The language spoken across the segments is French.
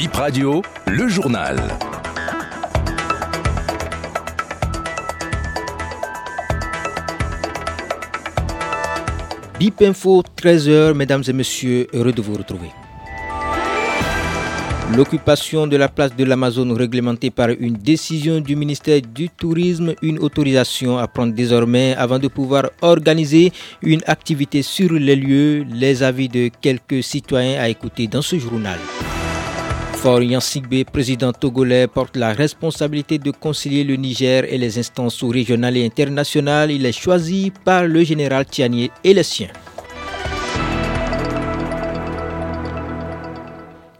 Bip Radio, le journal. Bip Info, 13h, mesdames et messieurs, heureux de vous retrouver. L'occupation de la place de l'Amazon réglementée par une décision du ministère du Tourisme, une autorisation à prendre désormais avant de pouvoir organiser une activité sur les lieux, les avis de quelques citoyens à écouter dans ce journal. Florian Sigbe, président togolais, porte la responsabilité de concilier le Niger et les instances régionales et internationales. Il est choisi par le général Tianier et les siens.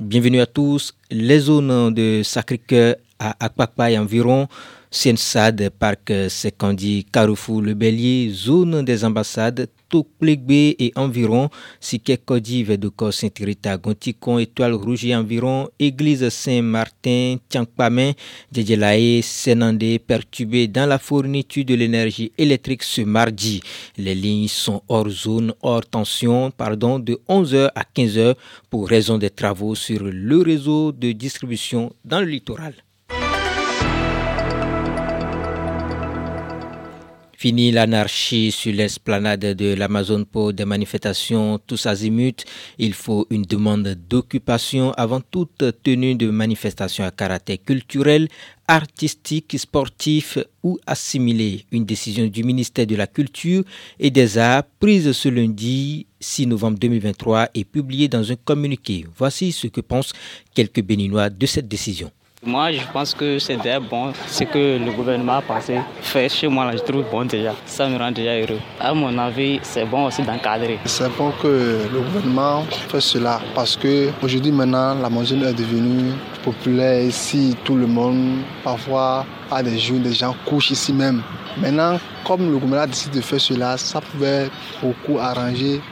Bienvenue à tous. Les zones de Sacré-Cœur à Akpakpa environ Sensad, Parc Sekandi, Carrefour, Le Bélier, zone des ambassades, Toklegbe et environ, Sikekodi, Vedoko, Saint-Rita, Gontikon, Étoile Rouge et environ, Église Saint-Martin, Tiankpamen, Djedjelae, Senandé, perturbé dans la fourniture de l'énergie électrique ce mardi. Les lignes sont hors zone, hors tension, pardon, de 11h à 15h pour raison des travaux sur le réseau de distribution dans le littoral. Fini l'anarchie sur l'esplanade de l'Amazon pour des manifestations tous azimuts. Il faut une demande d'occupation avant toute tenue de manifestation à caractère culturel, artistique, sportif ou assimilé. Une décision du ministère de la Culture et des Arts prise ce lundi 6 novembre 2023 et publiée dans un communiqué. Voici ce que pensent quelques Béninois de cette décision. Moi, je pense que c'est déjà bon. Ce que le gouvernement a pensé faire chez moi, je trouve bon déjà. Ça me rend déjà heureux. À mon avis, c'est bon aussi d'encadrer. C'est bon que le gouvernement fasse cela parce que aujourd'hui, maintenant, la montagne est devenue populaire ici. Tout le monde, parfois, a des jours, des gens couchent ici même. Maintenant, comme le gouvernement a décidé de faire cela, ça pouvait beaucoup arranger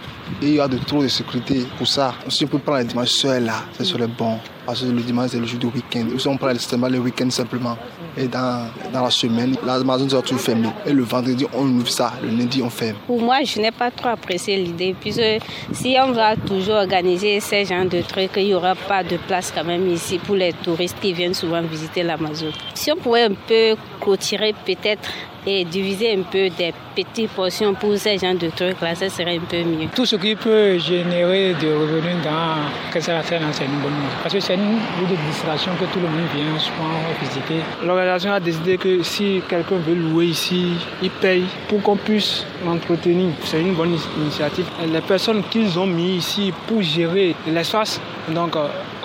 et il y a de trop de sécurité pour ça. Si on peut prendre les dimanches seuls là, sur le bon. Parce que le dimanche c'est le jour du week-end. Si on prend le le week-end simplement. Et dans, dans la semaine, la maison sera toujours fermée. Et le vendredi, on ouvre ça. Le lundi, on ferme. Pour moi, je n'ai pas trop apprécié l'idée. Puisque si on va toujours organiser ces genres de trucs, il n'y aura pas de place quand même ici pour les touristes qui viennent souvent visiter l'Amazon. Si on pouvait un peu clôturer peut-être et diviser un peu des petites portions pour ces genres de trucs là, ça serait un peu mieux. Tout ce qui peut générer des revenus dans ça c'est une bonne chose. Parce que c'est une lieu de distraction que tout le monde vient souvent visiter. L'organisation a décidé que si quelqu'un veut louer ici, il paye pour qu'on puisse l'entretenir. C'est une bonne initiative. Les personnes qu'ils ont mis ici pour gérer l'espace, donc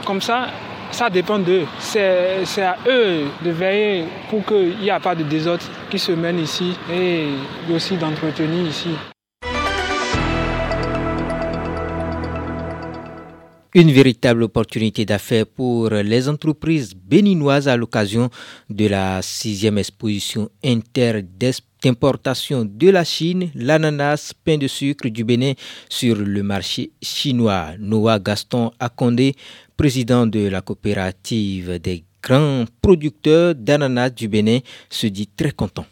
comme ça, ça dépend d'eux. C'est à eux de veiller pour qu'il n'y ait pas de désordre qui se mène ici et aussi d'entretenir ici. Une véritable opportunité d'affaires pour les entreprises béninoises à l'occasion de la sixième exposition inter d'importation de la Chine, l'ananas, pain de sucre du Bénin sur le marché chinois. Noah Gaston Akondé, président de la coopérative des grands producteurs d'ananas du Bénin, se dit très content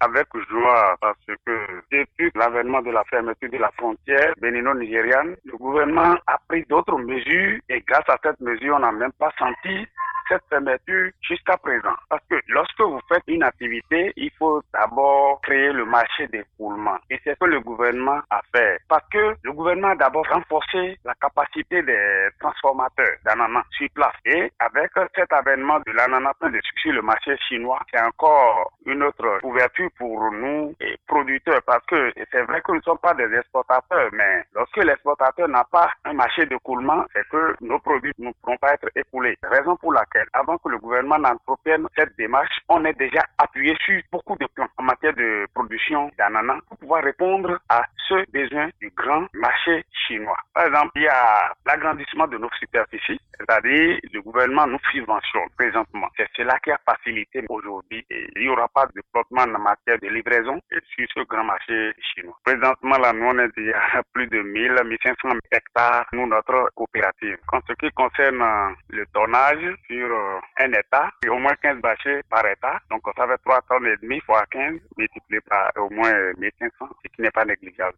avec joie parce que depuis l'avènement de la fermeture de la frontière bénino-nigériane, le gouvernement a pris d'autres mesures et grâce à cette mesure, on n'a même pas senti cette fermeture jusqu'à présent. Parce que lorsque vous faites une activité, il faut d'abord créer le marché d'écoulement. Et c'est ce que le gouvernement a fait. Parce que le gouvernement a d'abord renforcé la capacité des transformateurs d'ananas sur place. Et avec cet avènement de l'ananas sur le marché chinois, c'est encore une autre ouverture pour nous, producteurs. Parce que c'est vrai que nous ne sommes pas des exportateurs, mais lorsque l'exportateur n'a pas un marché d'écoulement, c'est que nos produits ne pourront pas être écoulés. Raison pour laquelle avant que le gouvernement n'entreprenne cette démarche, on est déjà appuyé sur beaucoup de plans en matière de production d'ananas pour pouvoir répondre à ce besoin du grand marché chinois. Par exemple, il y a l'agrandissement de nos superficies, c'est-à-dire le gouvernement nous subventionne présentement. C'est cela qui a facilité aujourd'hui et il n'y aura pas de flottement en matière de livraison sur ce grand marché chinois. Présentement, là, nous, on est déjà à plus de 1000, 1500 hectares, nous, notre coopérative. En ce qui concerne le tonnage sur un État, et au moins 15 bâchés par État. Donc ça fait 3 tonnes et demi fois 15 multiplié par au moins 1500, ce qui n'est pas négligeable.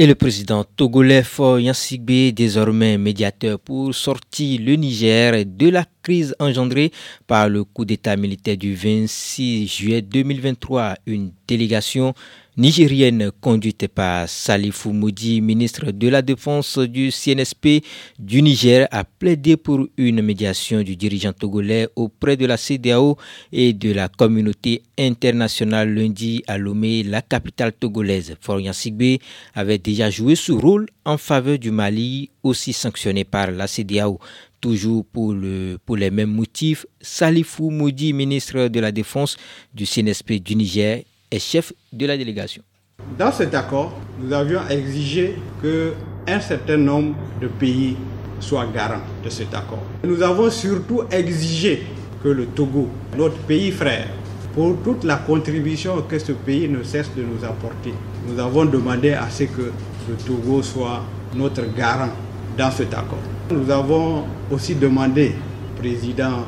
Et le président togolais Yansigbe, désormais médiateur pour sortir le Niger de la crise engendrée par le coup d'État militaire du 26 juillet 2023, une délégation nigérienne conduite par Salifou Moudi, ministre de la Défense du CNSP du Niger, a plaidé pour une médiation du dirigeant togolais auprès de la CDAO et de la communauté internationale lundi à Lomé, la capitale togolaise. Florian Sigbe avait déjà joué ce rôle en faveur du Mali, aussi sanctionné par la CDAO. Toujours pour, pour les mêmes motifs, Salifou Moudi, ministre de la Défense du CNSP du Niger, est chef de la délégation. Dans cet accord, nous avions exigé que un certain nombre de pays soient garants de cet accord. Nous avons surtout exigé que le Togo, notre pays frère, pour toute la contribution que ce pays ne cesse de nous apporter, nous avons demandé à ce que le Togo soit notre garant dans cet accord. Nous avons aussi demandé au président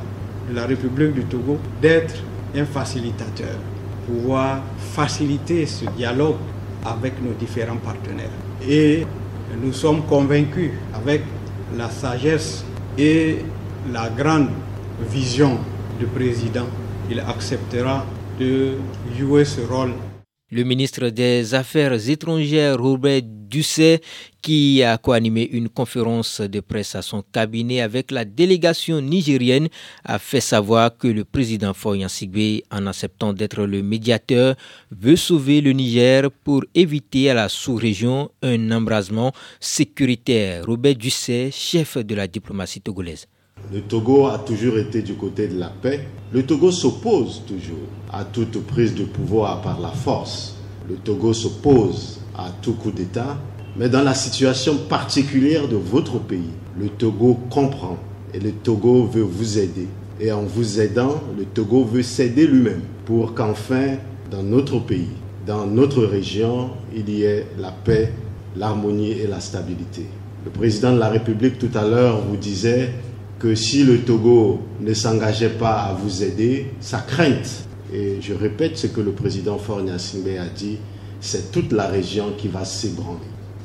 de la République du Togo d'être un facilitateur pouvoir faciliter ce dialogue avec nos différents partenaires. Et nous sommes convaincus avec la sagesse et la grande vision du président, il acceptera de jouer ce rôle le ministre des Affaires étrangères, Robert Dusset, qui a co-animé une conférence de presse à son cabinet avec la délégation nigérienne, a fait savoir que le président Foyan Sigbe, en acceptant d'être le médiateur, veut sauver le Niger pour éviter à la sous-région un embrasement sécuritaire. Robert Dusset, chef de la diplomatie togolaise. Le Togo a toujours été du côté de la paix. Le Togo s'oppose toujours à toute prise de pouvoir par la force. Le Togo s'oppose à tout coup d'État. Mais dans la situation particulière de votre pays, le Togo comprend et le Togo veut vous aider. Et en vous aidant, le Togo veut s'aider lui-même pour qu'enfin, dans notre pays, dans notre région, il y ait la paix, l'harmonie et la stabilité. Le président de la République tout à l'heure vous disait que si le Togo ne s'engageait pas à vous aider, sa crainte, et je répète ce que le président Fornia Simbe a dit, c'est toute la région qui va s'ébranler.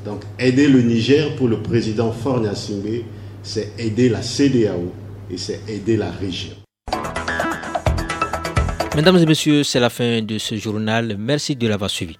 Donc aider le Niger pour le président Fornia Simbe, c'est aider la CDAO et c'est aider la région. Mesdames et messieurs, c'est la fin de ce journal. Merci de l'avoir suivi.